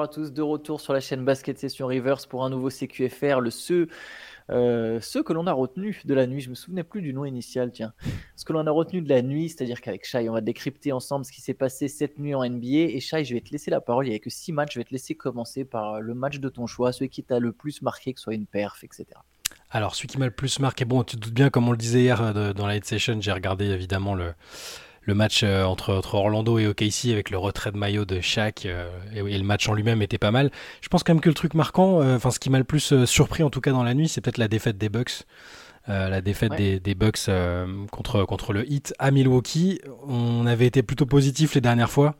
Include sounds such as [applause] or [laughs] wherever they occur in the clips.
bonjour à tous, de retour sur la chaîne Basket Session Reverse pour un nouveau CQFR, le ce, euh, ce que l'on a retenu de la nuit. Je me souvenais plus du nom initial, tiens. Ce que l'on a retenu de la nuit, c'est-à-dire qu'avec Shai, on va décrypter ensemble ce qui s'est passé cette nuit en NBA. Et Shai, je vais te laisser la parole. Il n'y a que six matchs. Je vais te laisser commencer par le match de ton choix, celui qui t'a le plus marqué, que ce soit une perf, etc. Alors, celui qui m'a le plus marqué, bon, tu te doutes bien, comme on le disait hier euh, dans la head session, j'ai regardé évidemment le, le match euh, entre, entre, Orlando et OKC avec le retrait de maillot de Shaq euh, et, le match en lui-même était pas mal. Je pense quand même que le truc marquant, euh, enfin ce qui m'a le plus surpris en tout cas dans la nuit, c'est peut-être la défaite des Bucks. la défaite des, des, Bucks contre, contre le Heat à Milwaukee. On avait été plutôt positif les dernières fois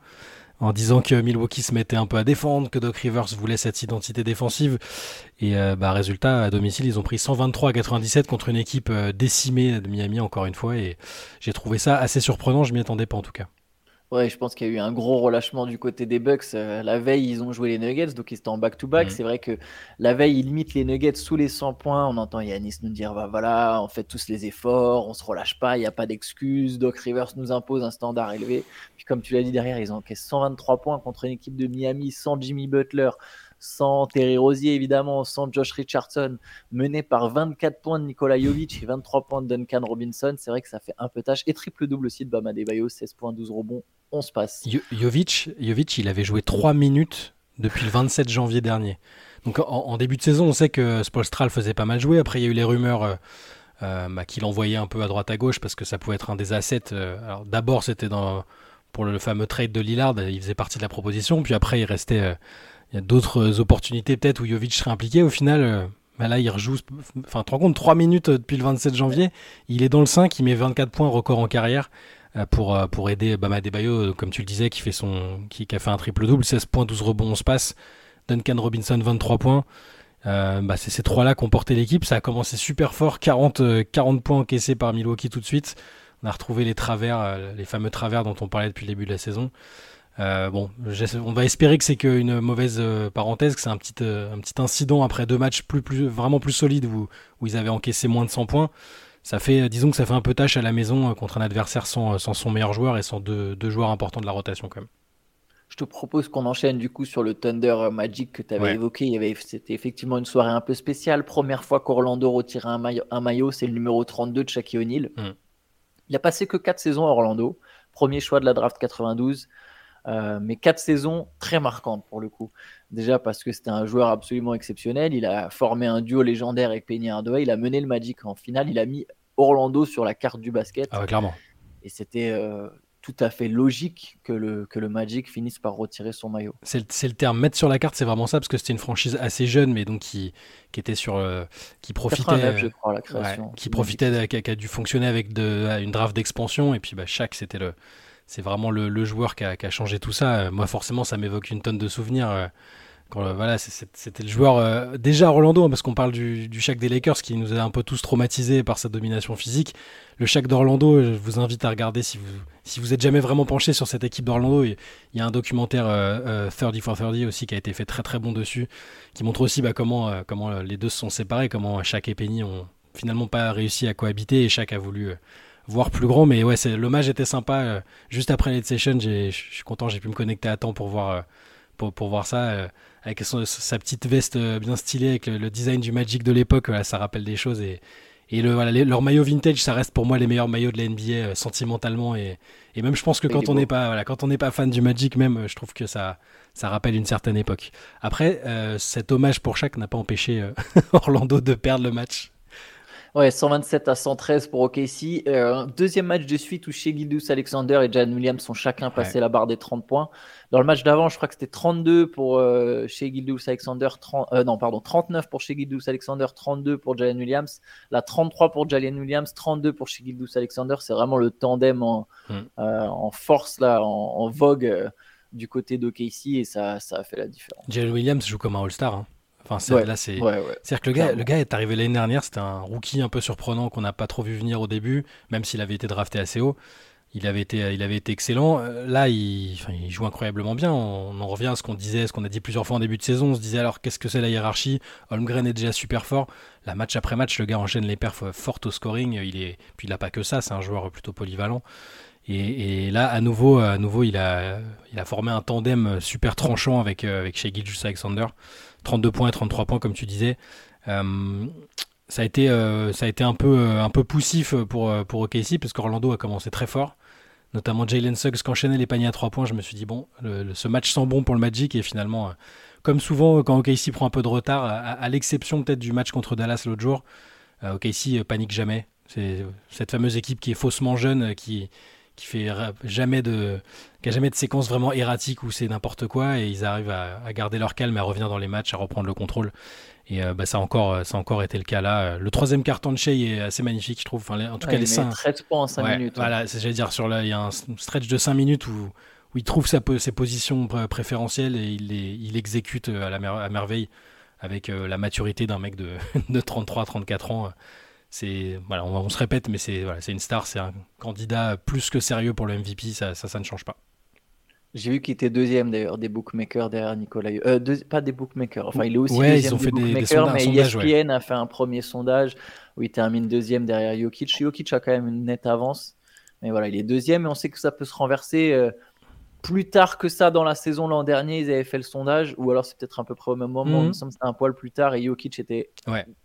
en disant que Milwaukee se mettait un peu à défendre, que Doc Rivers voulait cette identité défensive. Et euh, bah, résultat, à domicile, ils ont pris 123 à 97 contre une équipe euh, décimée de Miami, encore une fois. Et j'ai trouvé ça assez surprenant, je m'y attendais pas en tout cas. Ouais, je pense qu'il y a eu un gros relâchement du côté des Bucks. Euh, la veille, ils ont joué les Nuggets, donc ils étaient en back-to-back. Mhm. C'est vrai que la veille, ils limitent les Nuggets sous les 100 points. On entend Yanis nous dire bah, voilà, on fait tous les efforts, on se relâche pas, il n'y a pas d'excuses. Doc Rivers nous impose un standard élevé. Puis, comme tu l'as dit derrière, ils ont encaissé 123 points contre une équipe de Miami sans Jimmy Butler sans Terry Rosier évidemment, sans Josh Richardson, mené par 24 points de Nikola Jovic et 23 points de Duncan Robinson. C'est vrai que ça fait un peu tâche. Et triple-double aussi de Bama Debayo, 16 points, 12 rebonds, on se passe. Jovic, Jovic, il avait joué 3 minutes depuis le 27 janvier dernier. Donc en, début de saison, on sait que Spolstra faisait pas mal jouer. Après, il y a eu les rumeurs euh, euh, bah, qu'il envoyait un peu à droite à gauche parce que ça pouvait être un des assets. Euh, d'abord, c'était dans pour le fameux trade de Lillard, il faisait partie de la proposition. Puis après, il restait il y a d'autres opportunités peut-être où Jovic serait impliqué. Au final, bah là, il rejoue. Enfin, tu compte, 3 minutes depuis le 27 janvier. Il est dans le 5, il met 24 points, record en carrière. Euh, pour, euh, pour aider Bama Debayo, euh, comme tu le disais, qui, fait son, qui, a fait un triple-double, 16 points, 12 rebonds, 11 passes. Duncan Robinson, 23 points. bah, c'est ces trois-là qui ont porté l'équipe. Ça a commencé super fort, 40, 40 points encaissés par Milwaukee tout de suite. On a retrouvé les travers, les fameux travers dont on parlait depuis le début de la saison. Bon, on va espérer que c'est qu'une mauvaise parenthèse, que c'est un petit, un petit incident après deux matchs plus, plus, vraiment plus solides où, où ils avaient encaissé moins de 100 points ça fait, disons que ça fait un peu tâche à la maison euh, contre un adversaire sans, euh, sans son meilleur joueur et sans deux, deux, joueurs importants de la rotation quand même. Je te propose qu'on enchaîne du coup sur le Thunder Magic que tu avais évoqué. Il y avait, c'était effectivement une soirée un peu spéciale. Première fois qu'Orlando retirait un maillot, un maillot c'est le numéro 32 de Shaquille O'Neal. Mm. Il a passé que 4 saisons à Orlando. Premier choix de la draft 92. Euh, mais 4 saisons très marquantes pour le coup. Déjà parce que c'était un joueur absolument exceptionnel. Il a formé un duo légendaire avec Penny Hardaway. Il a mené le Magic en finale. Il a mis Orlando sur la carte du basket. Ah clairement. Et c'était euh, tout à fait logique que le, que le Magic finisse par retirer son maillot. C'est le, terme mettre sur la carte, c'est vraiment ça, parce que c'était une franchise assez jeune, mais donc qui, qui était sur. Euh, qui profitait. je crois, la création. qui profitait, qui, a, dû fonctionner avec de, une draft d'expansion, et puis bah, chaque, c'était le. C'est vraiment le, joueur qui a, changé tout ça. Moi, forcément, ça m'évoque une tonne de souvenirs voilà, c'était le joueur euh, déjà Orlando, hein, parce qu'on parle du, du des Lakers qui nous a un peu tous traumatisés par sa domination physique. Le Shaq d'Orlando, je vous invite à regarder si vous êtes jamais vraiment penché sur cette équipe d'Orlando. Il y a un documentaire euh, 30 for 30 aussi qui a été fait très très bon dessus, qui montre aussi bah, comment euh, comment les deux se sont séparés, comment Shaq et Penny ont finalement pas réussi à cohabiter et Shaq a voulu euh, voir plus grand. Mais ouais, l'hommage était sympa. juste après les session, je suis content, j'ai pu me connecter à temps pour voir pour, pour voir ça avec sa petite veste euh, bien stylée, avec le, design du Magic de l'époque, ça rappelle des choses. Et, et le, voilà, leur maillot vintage, ça reste pour moi les meilleurs maillots de la NBA euh, sentimentalement. Et, et, même je pense que quand on n'est pas, voilà, quand on n'est pas fan du Magic, même, euh, je trouve que ça, ça rappelle une certaine époque. Après, cet hommage pour chaque n'a pas empêché [laughs] Orlando de perdre le match. Ouais, 127 à 113 pour OKC. Euh, deuxième match de suite où chez Gildus Alexander et Jan Williams sont chacun passé la barre des 30 points. Dans le match d'avant, je crois que c'était 32 pour euh, chez Gildus Alexander, 30, euh, non, pardon, 39 pour chez Gildus Alexander, 32 pour Jalen Williams. Là, 33 pour Jalen Williams, 32 pour chez Gildus Alexander. C'est vraiment le tandem en, hmm. euh, en force, là, en, en vogue du côté d'OKC et ça, ça a fait la différence. Jalen Williams joue comme un All-Star. Hein. Enfin, c'est, là, c'est. C'est-à-dire que le gars, le gars est arrivé l'année dernière, c'était un rookie un peu surprenant qu'on n'a pas trop vu venir au début, même s'il avait été drafté assez haut. Il avait été, il avait été excellent. Euh, là, il, il joue incroyablement bien. On, en revient à ce qu'on disait, ce qu'on a dit plusieurs fois en début de saison. On se disait alors qu'est-ce que c'est la hiérarchie? Holmgren est déjà super fort. La match après match, le gars enchaîne les perfs fortes au scoring. Il est, puis il n'a pas que ça. C'est un joueur plutôt polyvalent. Et, là, à nouveau, à nouveau il, a, formé un tandem super tranchant avec, avec Shea Alexander. 32 points et 33 points, comme tu disais. ça a été, ça a été un, peu, un peu poussif pour, pour OKC parce qu'Orlando a commencé très fort notamment Jalen Suggs qui enchaînait les paniers à 3 points. Je me suis dit, bon, ce match sent bon pour le Magic et finalement, comme souvent quand OKC prend un peu de retard, à, l'exception peut-être du match contre Dallas l'autre jour, OKC panique jamais. C'est cette fameuse équipe qui est faussement jeune, qui, qui fait jamais de qui a jamais de séquence vraiment erratique où c'est n'importe quoi et ils arrivent à, garder leur calme à revenir dans les matchs à reprendre le contrôle. Et euh, bah, ça a encore ça a encore été le cas là. Le troisième carton de Shea est assez magnifique je trouve. Enfin, en tout cas les 5 points en 5 minutes hein. voilà j'allais dire sur là il y a un stretch de 5 minutes où où il trouve sa, ses positions préférentielles et il, les, il exécute à, la à merveille avec euh, la maturité d'un mec de, [laughs] de 33-34 ans c'est voilà, on, se répète, mais c'est voilà, c'est une star, c'est un candidat plus que sérieux pour le MVP, ça, ça, ça ne change pas. J'ai vu qu'il était deuxième d'ailleurs des bookmakers derrière Nicolas. Euh, pas des bookmakers, enfin il est aussi deuxième ils ont fait des, bookmakers, mais ESPN a fait un premier sondage où il termine deuxième derrière Jokic. Jokic a quand même une nette avance, mais voilà, il est deuxième et on sait que ça peut se renverser. Euh, plus tard que ça dans la saison l'an dernier, ils avaient fait le sondage, ou alors c'est peut-être un peu près au même moment. Mm c'était un poil plus tard et Jokic était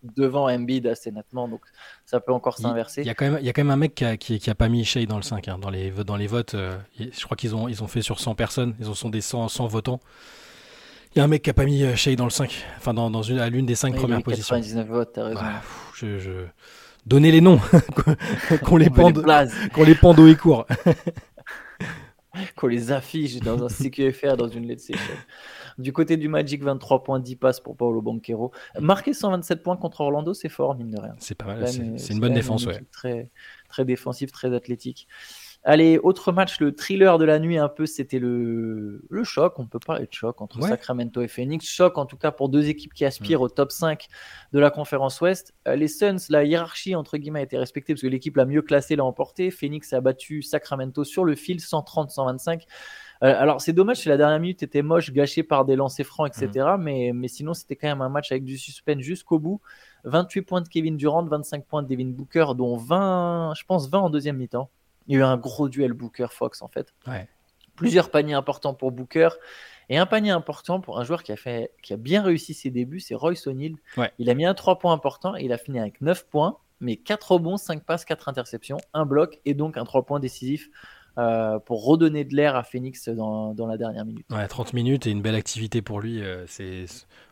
devant Embiid assez nettement, donc ça peut encore s'inverser. Il y, a quand même, il y a quand même un mec qui a, qui, a pas mis Shea dans le 5, hein, dans, les, dans les votes. Euh, je crois qu'ils ont, ils ont fait sur 100 personnes, ils en sont des 100, 100 votants. Il y a un mec qui a pas mis euh, Shea dans le 5, enfin dans, dans une, à l'une des 5 premières positions. 99 votes, t'as raison. je, je... Donnez les noms, [laughs] qu'on les, pende, qu'on les pende au et court. [laughs] [laughs] qu'on les affiche dans un CQFR, dans une let's session. Du côté du Magic, 23 points, 10 passes pour Paolo Banquero. Marquer 127 points contre Orlando, c'est fort, mine de rien. C'est pas mal, c'est une bonne défense, ouais. Très, très défensif, très athlétique. Allez, autre match, le thriller de la nuit, un peu, c'était le, le choc. On peut parler de choc entre Sacramento et Phoenix. Choc, en tout cas, pour deux équipes qui aspirent au top 5 de la conférence Ouest. Euh, les Suns, la hiérarchie, entre guillemets, a été respectée parce que l'équipe la mieux classée l'a emporté. Phoenix a battu Sacramento sur le fil, 130-125. Euh, alors, c'est dommage si la dernière minute était moche, gâchée par des lancers francs, etc. Mais, mais sinon, c'était quand même un match avec du suspense jusqu'au bout. 28 points de Kevin Durant, 25 points de Devin Booker, dont 20, je pense 20 en deuxième mi-temps. Il y a eu un gros duel Booker-Fox en fait. Plusieurs paniers importants pour Booker. Et un panier important pour un joueur qui a, fait, qui a bien réussi ses débuts, c'est Royce O'Neill. Il a mis un 3 points important et il a fini avec 9 points, mais 4 rebonds, 5 passes, 4 interceptions, un bloc et donc un 3 points décisif euh, pour redonner de l'air à Phoenix dans, dans, la dernière minute. Ouais, 30 minutes et une belle activité pour lui. Euh, c'est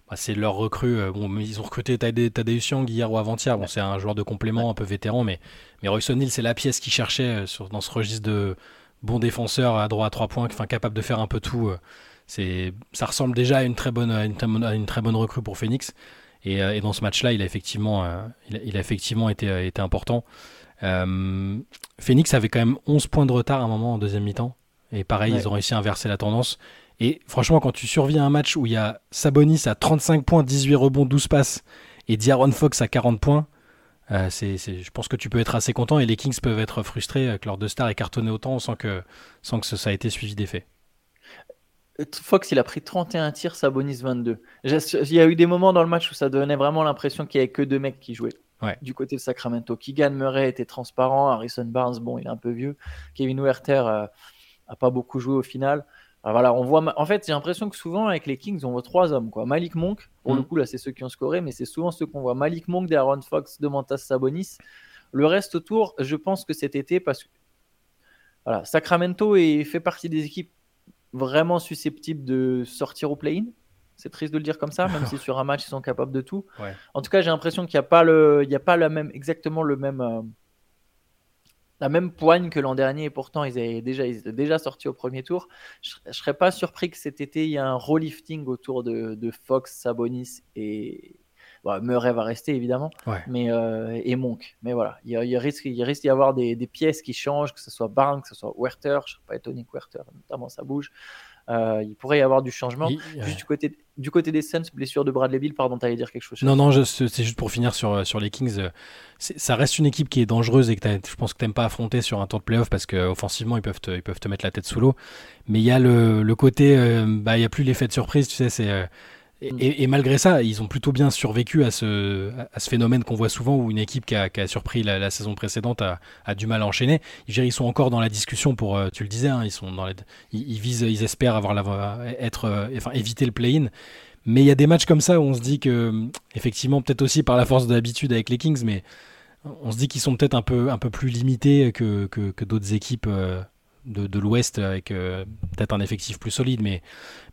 bah, c'est leur recrue. Euh, bon, ils ont recruté Tadeusz Young hier ou avant-hier. Bon, c'est un joueur de complément un peu vétéran, mais, mais Royce O'Neal, c'est la pièce qu'ils cherchait euh, dans ce registre de bons défenseurs à droit à trois points, enfin, capable de faire un peu tout. Euh, c'est, ça ressemble déjà à une très bonne, une, très bonne recrue pour Phoenix. Et, et dans ce match-là, il a effectivement, il a, effectivement été, été important. Phoenix avait quand même 11 points de retard à un moment en deuxième mi-temps. Et pareil, ils ont réussi à inverser la tendance. Et franchement, quand tu surviens un match où il y a Sabonis à 35 points, 18 rebonds, 12 passes, et Diaron Fox à 40 points, euh, c'est, je pense que tu peux être assez content et les Kings peuvent être frustrés que leurs deux stars aient cartonné autant sans que, sans que ça ait été suivi d'effet. Fox, il a pris 31 tirs, Sabonis 22. Il y a eu des moments dans le match où ça donnait vraiment l'impression qu'il n'y avait que deux mecs qui jouaient. Du côté de Sacramento, Keegan Murray était transparent, Harrison Barnes, bon, il est un peu vieux. Kevin Werther n'a euh, pas beaucoup joué au final. Ah, voilà, on voit. En fait, j'ai l'impression que souvent avec les Kings, on voit trois hommes. Quoi. Malik Monk, pour le mm. coup, là, c'est ceux qui ont scoré, mais c'est souvent ceux qu'on voit. Malik Monk, Darren Fox, Demantas Sabonis. Le reste autour, je pense que cet été, parce que voilà, Sacramento est, fait partie des équipes vraiment susceptibles de sortir au play-in. C'est triste de le dire comme ça, même si sur un match ils sont capables de tout. En tout cas, j'ai l'impression qu'il n'y a pas le, il y a pas la même, exactement le même. Euh, la même poigne que l'an dernier et pourtant ils, étaient déjà sortis au premier tour. Je ne serais pas surpris que cet été il y ait un relifting autour de, Fox, Sabonis et Murray va rester évidemment, mais euh, et Monk. Mais voilà, il, il risque il risque d'y avoir des, pièces qui changent, que ce soit Barnes, que ce soit Werther, je ne serais pas étonné que Werther notamment ça bouge. Euh, il pourrait y avoir du changement. Juste du côté, du côté des Suns, blessure de Bradley Bill, pardon, tu allais dire quelque chose Non, non, c'est juste pour finir sur, euh, sur les Kings. Euh, ça reste une équipe qui est dangereuse et que je pense que tu n'aimes pas affronter sur un temps de playoff parce qu'offensivement, ils peuvent, te, ils peuvent te mettre la tête sous l'eau. Mais il y a le, le côté, bah, il n'y a plus l'effet de surprise, tu sais, c'est. Et, malgré ça, ils ont plutôt bien survécu à ce, à ce phénomène qu'on voit souvent où une équipe qui a, qui a surpris la, saison précédente a, a, du mal à enchaîner. Ils sont encore dans la discussion pour, euh, tu le disais, hein, ils, sont dans ils, visent, ils espèrent avoir la, être, euh, enfin, éviter le play-in. Mais il y a des matchs comme ça où on se dit que, effectivement, peut-être aussi par la force de l'habitude avec les Kings, mais on se dit qu'ils sont peut-être un peu, un peu plus limités que, que, que d'autres équipes euh, de, de l'Ouest avec euh, peut-être un effectif plus solide. Mais,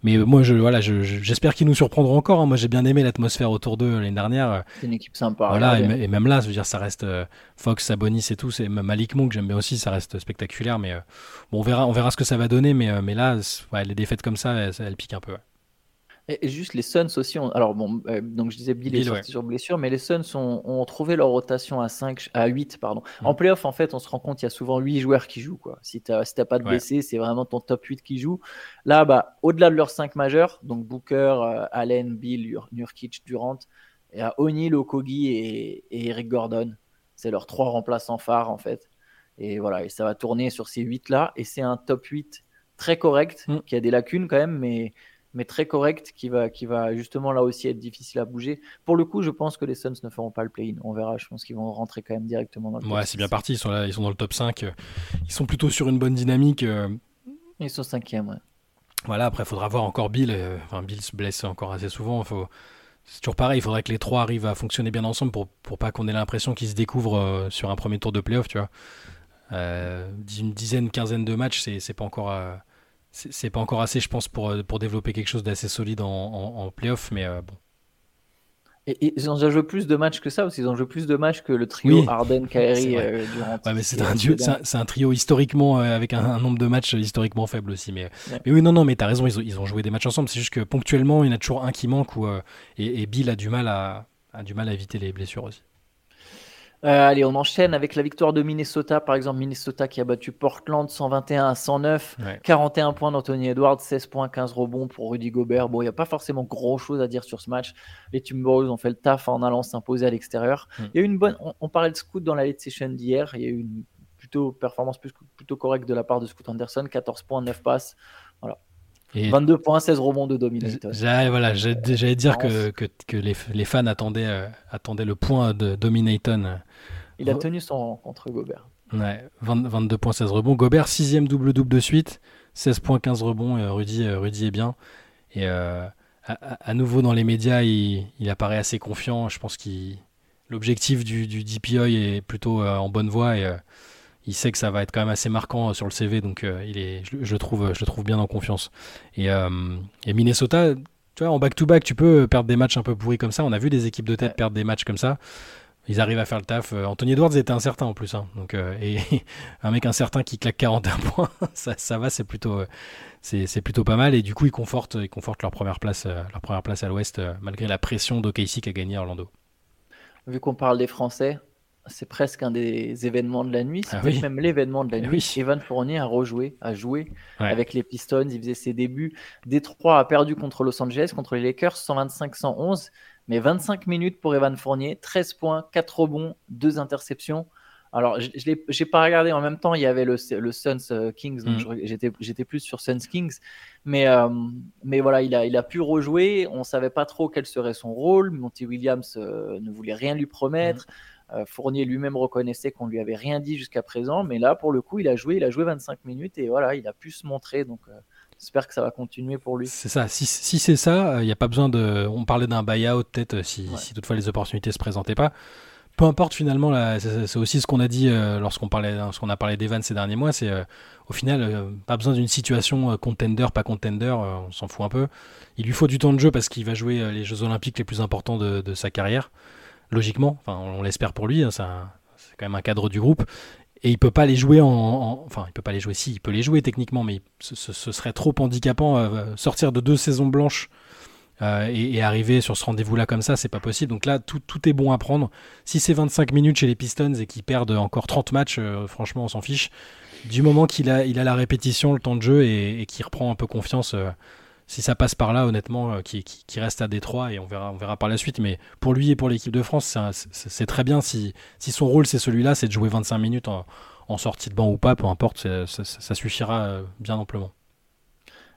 mais moi, je, voilà, j'espère qu'ils nous surprendront encore. Hein. Moi, j'ai bien aimé l'atmosphère autour d'eux l'année dernière. C'est une équipe sympa. Voilà, et, même là, je veux dire, ça reste euh, Fox, Sabonis et tout. C'est Malik Monk, j'aime bien aussi, ça reste spectaculaire. Mais bon, on verra, on verra ce que ça va donner. Mais, mais là, ouais, les défaites comme ça, elles, elles piquent un peu. Et, juste les Suns aussi, alors bon, euh, donc je disais Bill, est sorti sur blessure, mais les Suns ont, ont, trouvé leur rotation à 5, à 8, pardon. Mm. En playoff, en fait, on se rend compte qu'il y a souvent 8 joueurs qui jouent, quoi. Si tu si pas de blessés, c'est vraiment ton top 8 qui joue. Là, bah, au-delà de leurs 5 majeurs, donc Booker, euh, Allen, Bill, Nurkic, Durant, il y a O'Neal, Okogi et, et Eric Gordon. C'est leurs trois remplaçants phares, en fait. Et voilà, et ça va tourner sur ces 8-là, et c'est un top 8 très correct, mm. qui a des lacunes quand même, mais mais très correct, qui va, qui va justement là aussi être difficile à bouger. Pour le coup, je pense que les Suns ne feront pas le play-in. On verra. Je pense qu'ils vont rentrer quand même directement dans le Ouais, c'est bien parti. Ils sont, là, ils sont dans le top 5. Ils sont plutôt sur une bonne dynamique. Euh. Ils sont cinquième, ouais. Voilà, après, il faudra voir encore Bill. Euh, enfin, Bill se blesse encore assez souvent. Faut... C'est toujours pareil, il faudrait que les trois arrivent à fonctionner bien ensemble pour, pour pas qu'on ait l'impression qu'ils se découvrent euh, sur un premier tour de playoff, tu vois. une dizaine, quinzaine de matchs, c'est pas encore c'est pas encore assez, je pense, pour, euh, pour développer quelque chose d'assez solide en, en, playoff, mais euh, bon. Et, ils ont déjà joué plus de matchs que ça aussi. Ils ont joué plus de matchs que le trio Harden, [laughs] Kyrie, euh, Durant. Ouais, mais c'est un, un, trio historiquement avec un, nombre de matchs historiquement faible aussi. Mais, mais oui, non, non, mais t'as raison. Ils ont, ils ont, joué des matchs ensemble. C'est juste que ponctuellement, il y en a toujours un qui manque et, Bill a du mal à, a du mal à éviter les blessures aussi. Euh, allez, on enchaîne avec la victoire de Minnesota, par exemple. Minnesota qui a battu Portland 121 à 109. 41 points d'Anthony Edwards, 16 points, 15 rebonds pour Rudy Gobert. Bon, il n'y a pas forcément grand chose à dire sur ce match. Les Timberwolves ont fait le taf en allant s'imposer à l'extérieur. Hmm. Il y a eu une bonne. On, parlait de Scoot dans la late session d'hier. Il y a eu une plutôt performance plutôt correcte de la part de Scoot Anderson. 14 points, 9 passes. Voilà. 22 points, 16 rebonds de Dominator. Voilà, j'allais dire que, que, que les, les, fans attendaient, euh, attendaient le point de Dominaton il a tenu son contre Gobert. Ouais, 22 points, 16 rebonds. Gobert, sixième double-double de suite. 16 points, 15 rebonds. Euh, Rudy, euh, Rudy est bien. Et euh, à, nouveau dans les médias, il, apparaît assez confiant. Je pense que l'objectif du, du DPI est plutôt en bonne voie et il sait que ça va être quand même assez marquant sur le CV. Donc il est, je, le trouve, je le trouve bien en confiance. Et, et Minnesota, tu vois, en back-to-back, tu peux perdre des matchs un peu pourris comme ça. On a vu des équipes de tête perdre des matchs comme ça ils arrivent à faire le taf. Euh, Anthony Edwards était incertain en plus. Hein. donc, euh, et [laughs] un mec incertain qui claque 41 [laughs] points, ça, ça va, c'est plutôt, euh, c'est, plutôt pas mal. Et du coup, ils confortent, ils confortent leur, première place, leur première place à l'ouest, malgré la pression d'OKC qui a gagné Orlando. Vu qu'on parle des Français, c'est presque un des événements de la nuit. C'est ah même l'événement de la eh nuit. Evan Fournier a rejoué, a joué avec les Pistons. Il faisait ses débuts. Détroit a perdu contre Los Angeles, contre les Lakers, 125-111 mais 25 minutes pour Evan Fournier, 13 points, 4 rebonds, 2 interceptions. Alors, je n'ai pas regardé en même temps, il y avait le, le Suns euh, Kings, donc mm. j'étais plus sur Suns Kings. Mais, euh, mais voilà, il a, il a pu rejouer. On ne savait pas trop quel serait son rôle. Monty Williams euh, ne voulait rien lui promettre. Mm. Fournier lui-même reconnaissait qu'on lui avait rien dit jusqu'à présent. Mais là, pour le coup, il a joué, il a joué 25 minutes et voilà, il a pu se montrer. Donc, J'espère que ça va continuer pour lui. C'est ça. Si, c'est ça, il n'y a pas besoin de. On parlait d'un buyout peut-être euh, si, toutefois les opportunités se présentaient pas. Peu importe finalement, c'est aussi ce qu'on a dit euh, lorsqu'on parlait, lorsqu'on a parlé d'Evan ces derniers mois. C'est euh, au final pas besoin d'une situation contender, pas contender, on s'en fout un peu. Il lui faut du temps de jeu parce qu'il va jouer les Jeux Olympiques les plus importants de, sa carrière, logiquement. Enfin, on, l'espère pour lui. Hein, c'est quand même un cadre du groupe et il peut pas les jouer en, enfin il peut pas les jouer si il peut les jouer techniquement mais ce, serait trop handicapant euh, sortir de deux saisons blanches euh, et, arriver sur ce rendez-vous là comme ça c'est pas possible donc là tout, tout, est bon à prendre si c'est 25 minutes chez les Pistons et qu'ils perdent encore 30 matchs euh, franchement on s'en fiche du moment qu'il a il a la répétition le temps de jeu et, et qu'il reprend un peu confiance si ça passe par là, honnêtement, euh, qui, reste à Détroit et on verra, on verra par la suite. Mais pour lui et pour l'équipe de France, c'est très bien si, si son rôle c'est celui-là, c'est de jouer 25 minutes en, sortie de banc ou pas, peu importe, ça, suffira euh, bien amplement.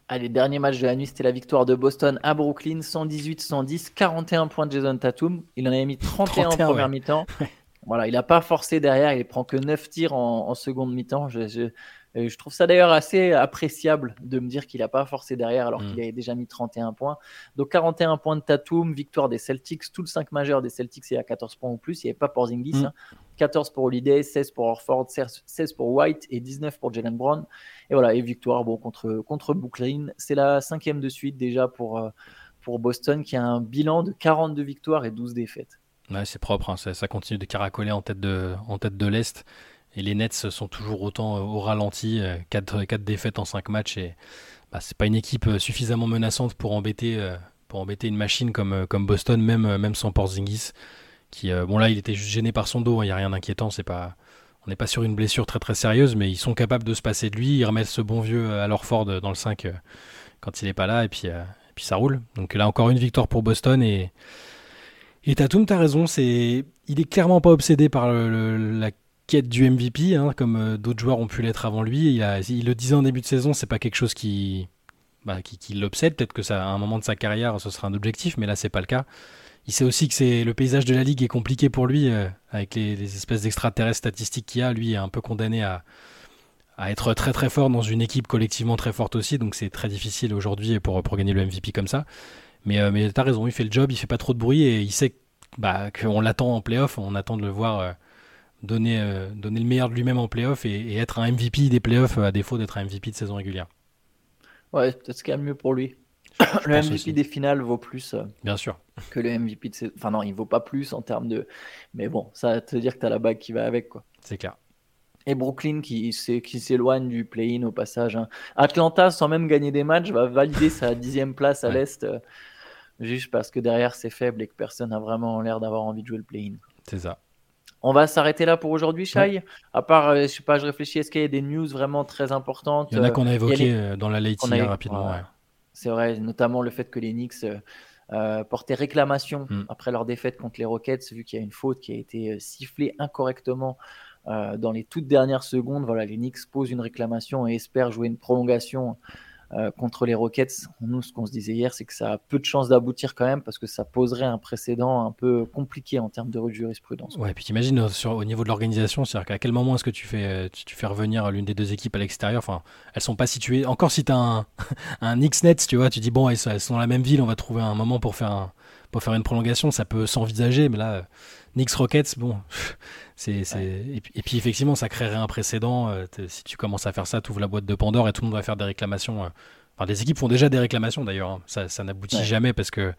Allez, dernier match de la nuit, c'était la victoire de Boston à Brooklyn, 118-110, 41 points de Jason Tatum. Il en avait mis 31, en première mi-temps. [laughs] Voilà, il n'a pas forcé derrière, il prend que 9 tirs en, seconde mi-temps. Je, je, trouve ça d'ailleurs assez appréciable de me dire qu'il n'a pas forcé derrière alors mm. qu'il avait déjà mis 31 points. Donc 41 points de Tatum, victoire des Celtics, tout le 5 majeur des Celtics est à 14 points ou plus. Il n'y avait pas pour Zingis. 14 pour Holiday, 16 pour Orford, 16 pour White et 19 pour Jalen Brown. Et voilà, et victoire bon, contre, contre Brooklyn. C'est la cinquième de suite déjà pour, euh, pour Boston qui a un bilan de 42 victoires et 12 défaites. Ouais, c'est propre, hein. ça, continue de caracoler en tête de, en tête l'Est. Et les Nets sont toujours autant euh, au ralenti, 4, euh, 4 défaites en 5 matchs. Et bah, c'est pas une équipe suffisamment menaçante pour embêter, pour embêter une machine comme, comme Boston, même, même sans Porzingis. Qui, bon là, il était juste gêné par son dos, hein. il n'y a rien d'inquiétant, c'est pas on n'est pas sur une blessure très très sérieuse, mais ils sont capables de se passer de lui. Ils remettent ce bon vieux à Ford dans le 5 euh, quand il n'est pas là, et puis, euh, puis ça roule. Donc là encore une victoire pour Boston. Et, et Tatum, tu as raison, c'est... il est clairement pas obsédé par la quête du MVP, hein, comme euh, d'autres joueurs ont pu l'être avant lui. Il, le disait en début de saison, c'est pas quelque chose qui, bah, qui, qui l'obsède. Peut-être que ça, à un moment de sa carrière, ce sera un objectif, mais là, c'est pas le cas il sait aussi que c'est le paysage de la ligue est compliqué pour lui euh, avec les, espèces d'extraterrestres statistiques qu'il a. Lui est un peu condamné à, être très très fort dans une équipe collectivement très forte aussi. Donc c'est très difficile aujourd'hui pour, pour gagner le MVP comme ça. Mais, euh, mais tu as raison, il fait le job, il fait pas trop de bruit et il sait bah, qu'on l'attend en playoff. On attend de le voir euh, donner, donner le meilleur de lui-même en playoff et, et être un MVP des playoffs à défaut d'être un MVP de saison régulière. Ouais, peut-être ce qu'il y a mieux pour lui. le MVP des finales vaut plus euh, Bien sûr. que le MVP de Enfin non, il vaut pas plus en termes de... Mais bon, ça te dire que tu as la bague qui va avec. quoi. C'est clair. Et Brooklyn qui, qui s'éloigne du play-in au passage. Hein. Atlanta, sans même gagner des matchs, va valider sa dixième place à l'Est, euh, juste parce que derrière c'est faible et que personne n'a vraiment l'air d'avoir envie de jouer le play-in. C'est ça. On va s'arrêter là pour aujourd'hui, Shai. À part, euh, je sais pas, je réfléchis, est-ce qu'il y a des news vraiment très importantes Il y en a qu'on a évoquées dans la late rapidement. C'est vrai, notamment le fait que les Knicks euh, euh, portaient réclamation mm. après leur défaite contre les Rockets, vu qu'il y a une faute qui a été euh, sifflée incorrectement dans les toutes dernières secondes. Voilà, les Knicks posent une réclamation et espèrent jouer une prolongation euh, contre les Rockets, nous, ce qu'on se disait hier, c'est que ça a peu de chances d'aboutir quand même parce que ça poserait un précédent un peu compliqué en termes de jurisprudence. Ouais, et puis t'imagines euh, au niveau de l'organisation, c'est-à-dire qu'à quel moment est-ce que tu fais, euh, tu, fais revenir l'une des deux équipes à l'extérieur? Enfin, elles sont pas situées. Encore si tu as un, [laughs] un X-Nets, tu vois, tu dis bon, elles, sont dans la même ville, on va trouver un moment pour faire, pour faire une prolongation, ça peut s'envisager, mais là, Knicks Rockets, bon, [laughs] c'est, et, puis, effectivement, ça créerait un précédent. Euh, si tu commences à faire ça, tu ouvres la boîte de Pandore et tout le monde va faire des réclamations. Euh. Enfin, des équipes font déjà des réclamations d'ailleurs. Hein. Ça, ça n'aboutit jamais parce que,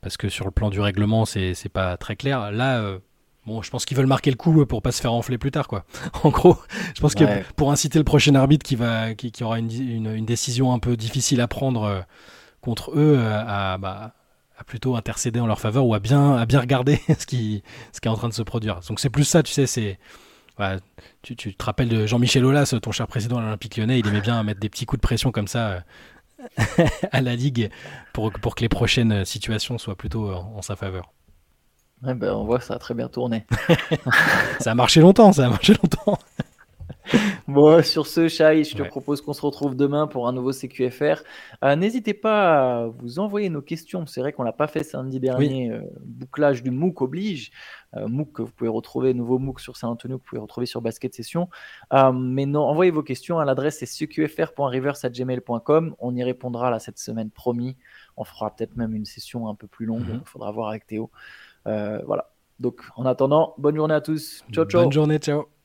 parce que sur le plan du règlement, c'est, c'est pas très clair. Là, euh, bon, je pense qu'ils veulent marquer le coup pour pas se faire enfler plus tard, quoi. [laughs] en gros, je pense que pour inciter le prochain arbitre qui, va, qui, aura une, une, décision un peu difficile à prendre contre eux à, bah, à plutôt intercéder en leur faveur ou à bien, à bien regarder [laughs] ce qui, ce qui est en train de se produire. Donc c'est plus ça, tu sais, c'est... tu, tu, te rappelles de Jean-Michel Aulas, ton cher président à l'Olympique lyonnais, il aimait bien mettre des petits coups de pression comme ça euh, [laughs] à la Ligue pour, pour que les prochaines situations soient plutôt en, sa faveur. Ouais, ben, on voit que ça a très bien tourné. [laughs] ça a marché longtemps, ça a marché longtemps. [laughs] bon, sur ce, Chai, je te propose qu'on se retrouve demain pour un nouveau CQFR. Euh, n'hésitez pas à vous envoyer nos questions. C'est vrai qu'on l'a pas fait samedi dernier. Euh, bouclage du MOOC oblige. Euh, MOOC que vous pouvez retrouver, nouveau MOOC sur Saint-Antonio que vous pouvez retrouver sur Basket Session. mais non, envoyez vos questions à l'adresse c'est cqfr.reverse.gmail.com. On y répondra là cette semaine, promis. On fera peut-être même une session un peu plus longue. Il mhm. faudra voir avec Théo. voilà. Donc, en attendant, bonne journée à tous. Ciao, ciao. Bonne journée, ciao.